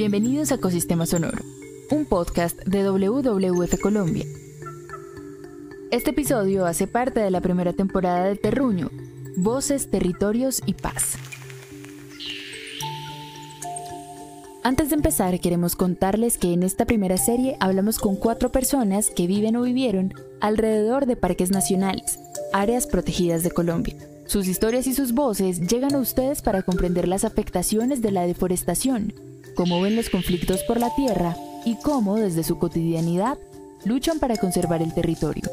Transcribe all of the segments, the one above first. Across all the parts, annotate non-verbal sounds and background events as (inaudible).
Bienvenidos a Ecosistema Sonoro, un podcast de WWF Colombia. Este episodio hace parte de la primera temporada de Terruño, Voces, Territorios y Paz. Antes de empezar, queremos contarles que en esta primera serie hablamos con cuatro personas que viven o vivieron alrededor de parques nacionales, áreas protegidas de Colombia. Sus historias y sus voces llegan a ustedes para comprender las afectaciones de la deforestación, cómo ven los conflictos por la tierra y cómo, desde su cotidianidad, luchan para conservar el territorio.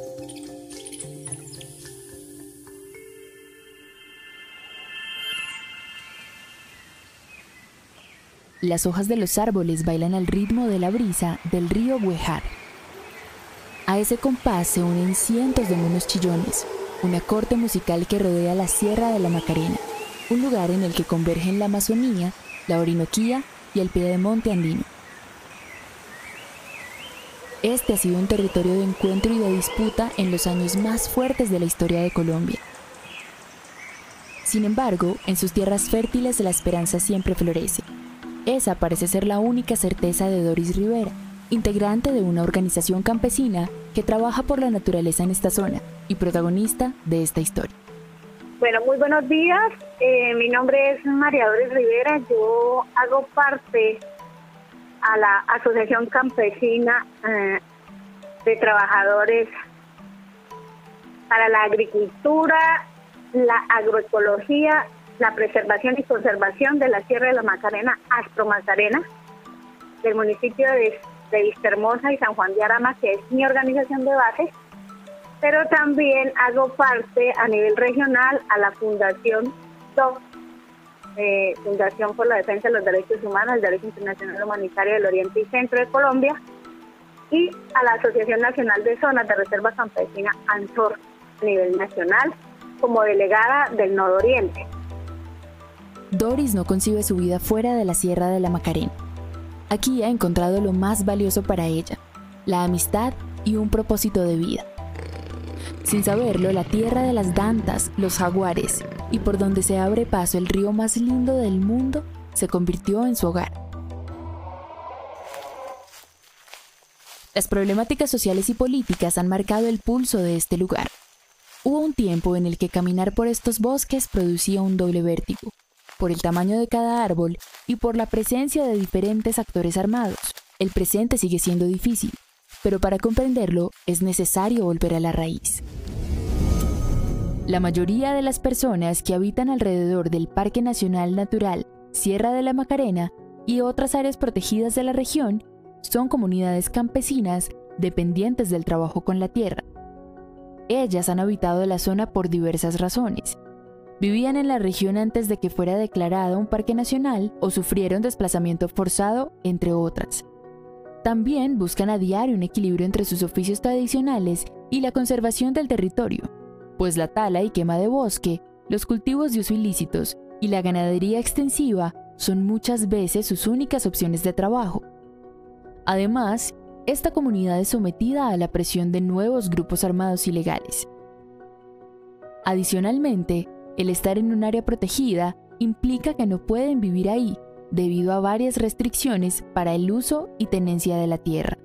Las hojas de los árboles bailan al ritmo de la brisa del río Huejar. A ese compás se unen cientos de monos chillones, una corte musical que rodea la Sierra de la Macarena, un lugar en el que convergen la Amazonía, la Orinoquía y el piedemonte andino. Este ha sido un territorio de encuentro y de disputa en los años más fuertes de la historia de Colombia. Sin embargo, en sus tierras fértiles la esperanza siempre florece. Esa parece ser la única certeza de Doris Rivera, integrante de una organización campesina que trabaja por la naturaleza en esta zona y protagonista de esta historia. Bueno, muy buenos días. Eh, mi nombre es María Doris Rivera. Yo hago parte a la Asociación Campesina eh, de Trabajadores para la Agricultura, la Agroecología la preservación y conservación de la Sierra de la Macarena, Astro Macarena, del municipio de, de Vistahermosa y San Juan de Arama, que es mi organización de base, pero también hago parte a nivel regional a la Fundación DOC, eh, Fundación por la Defensa de los Derechos Humanos, el Derecho Internacional Humanitario del Oriente y Centro de Colombia, y a la Asociación Nacional de Zonas de Reserva Campesina, ANSOR, a nivel nacional, como delegada del Nodo Oriente. Doris no concibe su vida fuera de la Sierra de la Macarena. Aquí ha encontrado lo más valioso para ella, la amistad y un propósito de vida. Sin saberlo, la tierra de las dantas, los jaguares y por donde se abre paso el río más lindo del mundo se convirtió en su hogar. Las problemáticas sociales y políticas han marcado el pulso de este lugar. Hubo un tiempo en el que caminar por estos bosques producía un doble vértigo por el tamaño de cada árbol y por la presencia de diferentes actores armados. El presente sigue siendo difícil, pero para comprenderlo es necesario volver a la raíz. La mayoría de las personas que habitan alrededor del Parque Nacional Natural Sierra de la Macarena y otras áreas protegidas de la región son comunidades campesinas dependientes del trabajo con la tierra. Ellas han habitado la zona por diversas razones, vivían en la región antes de que fuera declarado un parque nacional o sufrieron desplazamiento forzado, entre otras. También buscan a diario un equilibrio entre sus oficios tradicionales y la conservación del territorio, pues la tala y quema de bosque, los cultivos de uso ilícitos y la ganadería extensiva son muchas veces sus únicas opciones de trabajo. Además, esta comunidad es sometida a la presión de nuevos grupos armados ilegales. Adicionalmente, el estar en un área protegida implica que no pueden vivir ahí debido a varias restricciones para el uso y tenencia de la tierra.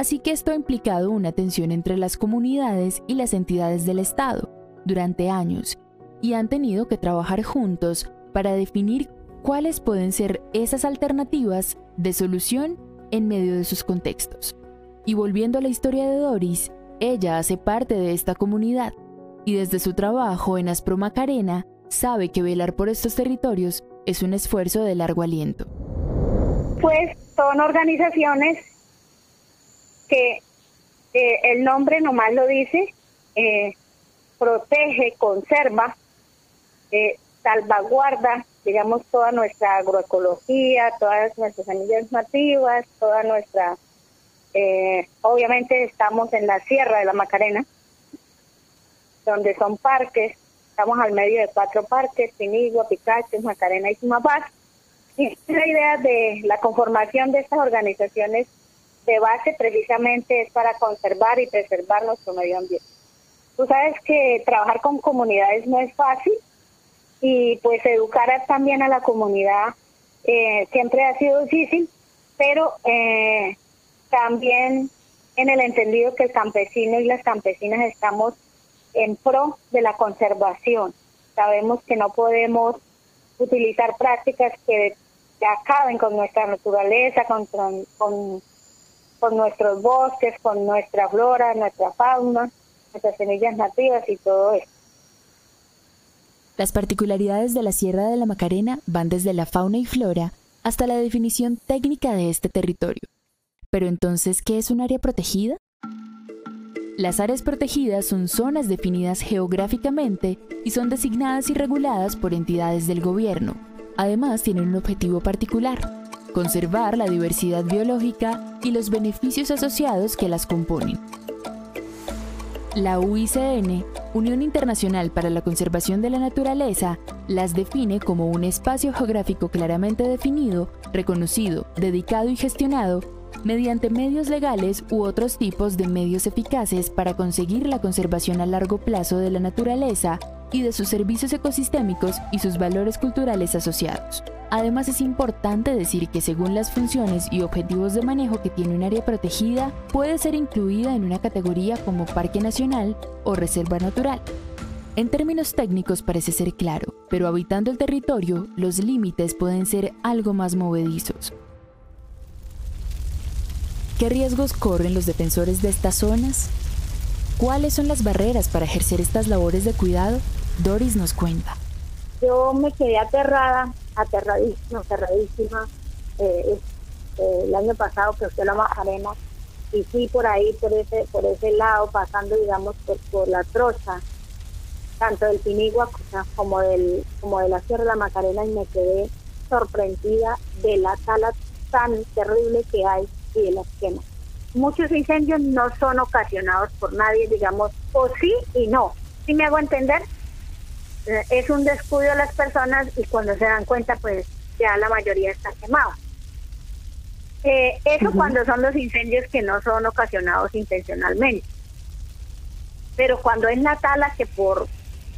Así que esto ha implicado una tensión entre las comunidades y las entidades del Estado durante años y han tenido que trabajar juntos para definir cuáles pueden ser esas alternativas de solución en medio de sus contextos. Y volviendo a la historia de Doris, ella hace parte de esta comunidad y desde su trabajo en Aspro Macarena sabe que velar por estos territorios es un esfuerzo de largo aliento. Pues son organizaciones que eh, el nombre nomás lo dice, eh, protege, conserva, eh, salvaguarda, digamos, toda nuestra agroecología, todas nuestras semillas nativas, toda nuestra, obviamente estamos en la Sierra de la Macarena, donde son parques, estamos al medio de cuatro parques, Pinigua, Picacho, Macarena y Sumapaz. Y la idea de la conformación de estas organizaciones de base precisamente es para conservar y preservar nuestro medio ambiente. Tú sabes que trabajar con comunidades no es fácil y pues educar también a la comunidad eh, siempre ha sido difícil, pero eh, también en el entendido que el campesino y las campesinas estamos en pro de la conservación. Sabemos que no podemos utilizar prácticas que, acaben con nuestra naturaleza, con, con, con nuestros bosques, con nuestra flora, nuestra fauna, nuestras semillas nativas y todo eso. Las particularidades de la Sierra de la Macarena van desde la fauna y flora hasta la definición técnica de este territorio. Pero entonces, ¿qué es un área protegida? Las áreas protegidas son zonas definidas geográficamente y son designadas y reguladas por entidades del gobierno. Además, tienen un objetivo particular, conservar la diversidad biológica y los beneficios asociados que las componen. La UICN, Unión Internacional para la Conservación de la Naturaleza, las define como un espacio geográfico claramente definido, reconocido, dedicado y gestionado mediante medios legales u otros tipos de medios eficaces para conseguir la conservación a largo plazo de la naturaleza y de sus servicios ecosistémicos y sus valores culturales asociados. Además es importante decir que según las funciones y objetivos de manejo que tiene un área protegida, puede ser incluida en una categoría como parque nacional o reserva natural. En términos técnicos parece ser claro, pero habitando el territorio, los límites pueden ser algo más movedizos. ¿Qué riesgos corren los defensores de estas zonas? ¿Cuáles son las barreras para ejercer estas labores de cuidado? Doris nos cuenta. Yo me quedé aterrada, aterradísima, aterradísima. Eh, eh, el año pasado que a la Macarena y fui por ahí, por ese, por ese lado, pasando, digamos, por, la trocha, tanto del Pinigua como, del, como de la Sierra de la Macarena, y me quedé sorprendida de la tala tan terrible que hay y de las quemas. Muchos incendios no son ocasionados por nadie, digamos, o sí y no. Si me hago entender, es un descuido de las personas y cuando se dan cuenta, pues ya la mayoría está quemada. Eh, eso cuando son los incendios que no son ocasionados intencionalmente. Pero cuando es la tala que por,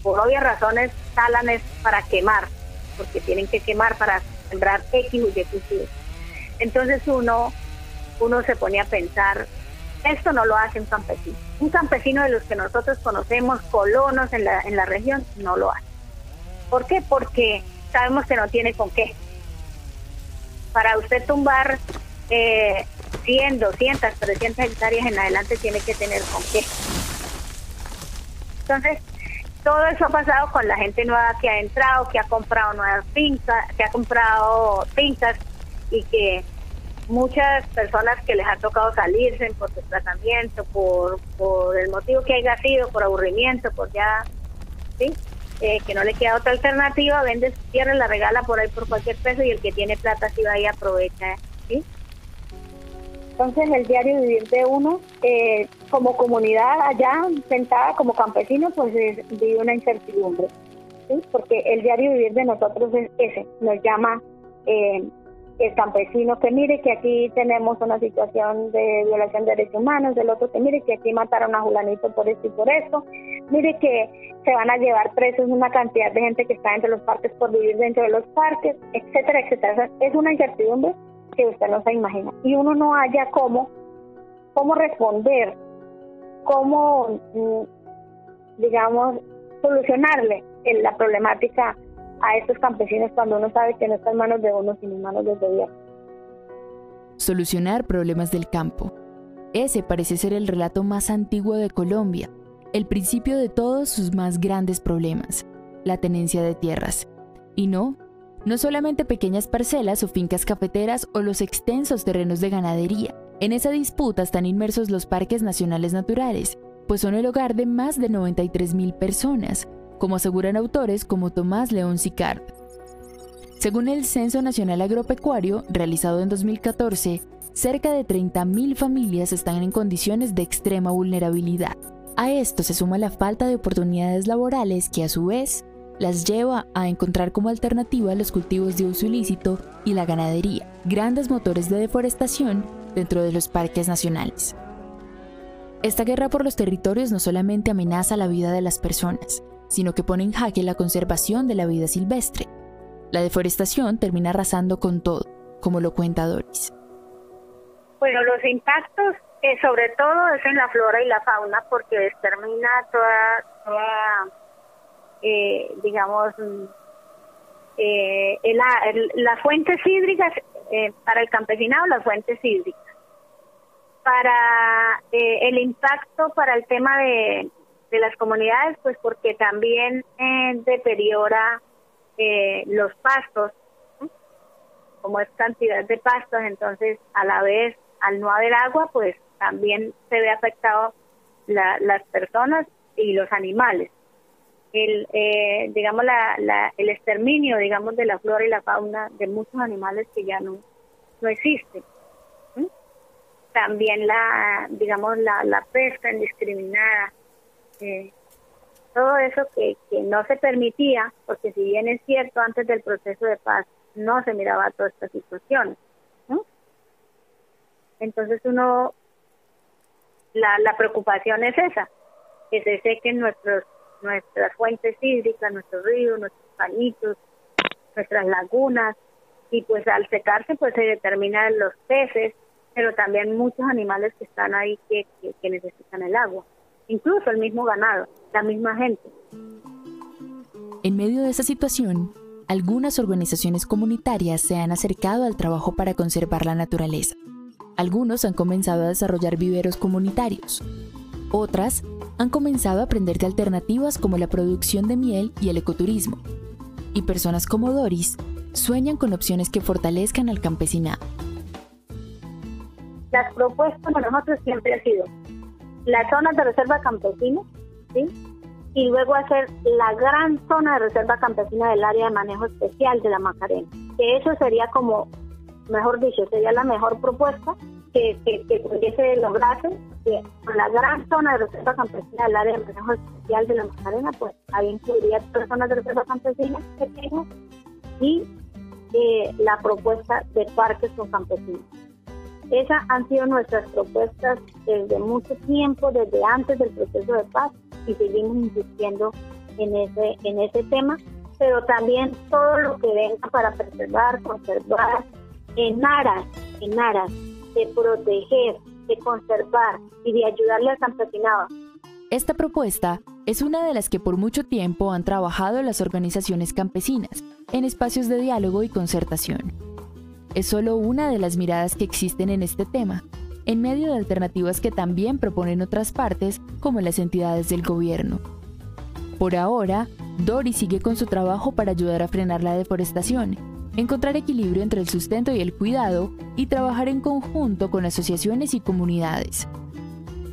por obvias razones talan es para quemar, porque tienen que quemar para sembrar X y Y Entonces uno uno se ponía a pensar, esto no lo hace un campesino. Un campesino de los que nosotros conocemos, colonos en la, en la región, no lo hace. ¿Por qué? Porque sabemos que no tiene con qué. Para usted tumbar eh, 100, 200, 300 hectáreas en adelante tiene que tener con qué. Entonces, todo eso ha pasado con la gente nueva que ha entrado, que ha comprado nuevas fincas, que ha comprado fincas y que muchas personas que les ha tocado salirse por desplazamiento, por, por el motivo que haya sido, por aburrimiento, por ya, ¿sí? Eh, que no le queda otra alternativa, vende su tierra, la regala por ahí por cualquier peso y el que tiene plata sí va y aprovecha, ¿sí? Entonces el diario vivir de uno, eh, como comunidad allá sentada como campesino, pues vive una incertidumbre, ¿sí? Porque el diario vivir de nosotros es ese, nos llama... Eh, el campesino que mire que aquí tenemos una situación de violación de derechos humanos, del otro que mire que aquí mataron a Julanito por esto y por eso, mire que se van a llevar presos una cantidad de gente que está entre los parques por vivir dentro de los parques, etcétera, etcétera. Es una incertidumbre que usted no se imagina. Y uno no haya cómo, cómo responder, cómo, mm, digamos, solucionarle la problemática a estos campesinos cuando uno sabe que no está en manos de uno, sino en manos del gobierno. Solucionar problemas del campo. Ese parece ser el relato más antiguo de Colombia, el principio de todos sus más grandes problemas, la tenencia de tierras. Y no, no solamente pequeñas parcelas o fincas cafeteras o los extensos terrenos de ganadería. En esa disputa están inmersos los parques nacionales naturales, pues son el hogar de más de 93.000 personas, como aseguran autores como Tomás León Sicard. Según el Censo Nacional Agropecuario, realizado en 2014, cerca de 30.000 familias están en condiciones de extrema vulnerabilidad. A esto se suma la falta de oportunidades laborales que a su vez las lleva a encontrar como alternativa los cultivos de uso ilícito y la ganadería, grandes motores de deforestación dentro de los parques nacionales. Esta guerra por los territorios no solamente amenaza la vida de las personas, sino que pone en jaque la conservación de la vida silvestre. La deforestación termina arrasando con todo, como lo cuenta Doris. Bueno, los impactos eh, sobre todo es en la flora y la fauna porque extermina toda, toda eh, digamos, eh, las fuentes hídricas, eh, para el campesinado las fuentes hídricas. Para eh, el impacto para el tema de, de las comunidades, pues porque también deteriora los pastos, como es cantidad de pastos, entonces a la vez al no haber agua, pues también se ve afectado las personas y los animales. El eh, digamos la, el exterminio digamos de la flora y la fauna de muchos animales que ya no no existen también la digamos la, la pesca indiscriminada todo eso que, que no se permitía porque si bien es cierto antes del proceso de paz no se miraba todas estas situaciones entonces uno la, la preocupación es esa que se sequen nuestros nuestras fuentes hídricas, nuestros ríos, nuestros pañitos, nuestras lagunas, y pues al secarse pues se determinan los peces, pero también muchos animales que están ahí que, que, necesitan el agua, incluso el mismo ganado, la misma gente. En medio de esa situación, algunas organizaciones comunitarias se han acercado al trabajo para conservar la naturaleza. Algunos han comenzado a desarrollar viveros comunitarios. Otras han comenzado a aprender de alternativas como la producción de miel y el ecoturismo. Y personas como Doris sueñan con opciones que fortalezcan al campesinado. Las propuestas para nosotros siempre han sido la zona de reserva campesina, ¿sí? y luego hacer la gran zona de reserva campesina del área de manejo especial de la Macarena. Que eso sería como, mejor dicho, sería la mejor propuesta que, que, que pudiese lograrse que con la gran zona de reserva campesina del área de manejo especial de la Magdalena, pues ahí incluiría tres zonas de reserva campesina pequeñas y eh, la propuesta de parques con campesinos. Esas han sido nuestras propuestas desde mucho tiempo, desde antes del proceso de paz, y seguimos insistiendo en ese, en ese tema, pero también todo lo que venga para preservar, conservar, en aras, en aras de proteger, de conservar y de ayudarle al campesinado. Esta propuesta es una de las que por mucho tiempo han trabajado las organizaciones campesinas en espacios de diálogo y concertación. Es solo una de las miradas que existen en este tema, en medio de alternativas que también proponen otras partes como las entidades del gobierno. Por ahora, Dori sigue con su trabajo para ayudar a frenar la deforestación encontrar equilibrio entre el sustento y el cuidado y trabajar en conjunto con asociaciones y comunidades.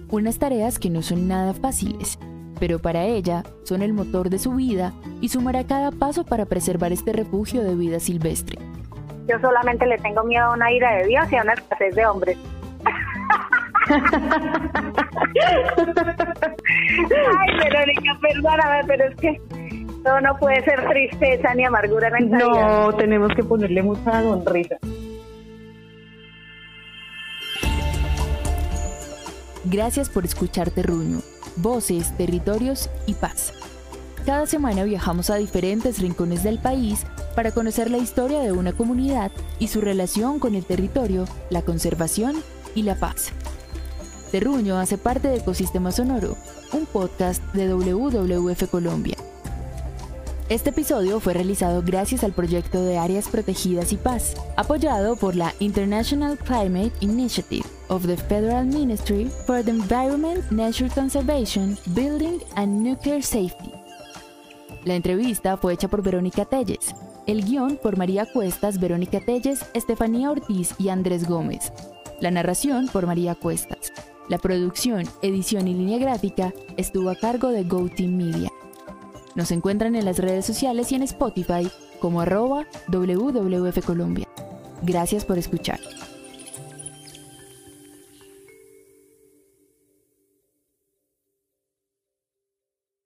Unas tareas que no son nada fáciles, pero para ella son el motor de su vida y sumará cada paso para preservar este refugio de vida silvestre. Yo solamente le tengo miedo a una ira de Dios y a una escasez de hombres. (laughs) Ay, Verónica, perdóname, pero es que no, no puede ser tristeza ni amargura en No, tenemos que ponerle mucha sonrisa. Gracias por escuchar Terruño, voces, territorios y paz. Cada semana viajamos a diferentes rincones del país para conocer la historia de una comunidad y su relación con el territorio, la conservación y la paz. Terruño hace parte de Ecosistema Sonoro, un podcast de WWF Colombia. Este episodio fue realizado gracias al proyecto de Áreas Protegidas y Paz, apoyado por la International Climate Initiative of the Federal Ministry for the Environment, Nature Conservation, Building and Nuclear Safety. La entrevista fue hecha por Verónica Telles, el guion por María Cuestas, Verónica Telles, Estefanía Ortiz y Andrés Gómez. La narración por María Cuestas. La producción, edición y línea gráfica estuvo a cargo de Go Team Media. Nos encuentran en las redes sociales y en Spotify como arroba WWF Colombia. Gracias por escuchar.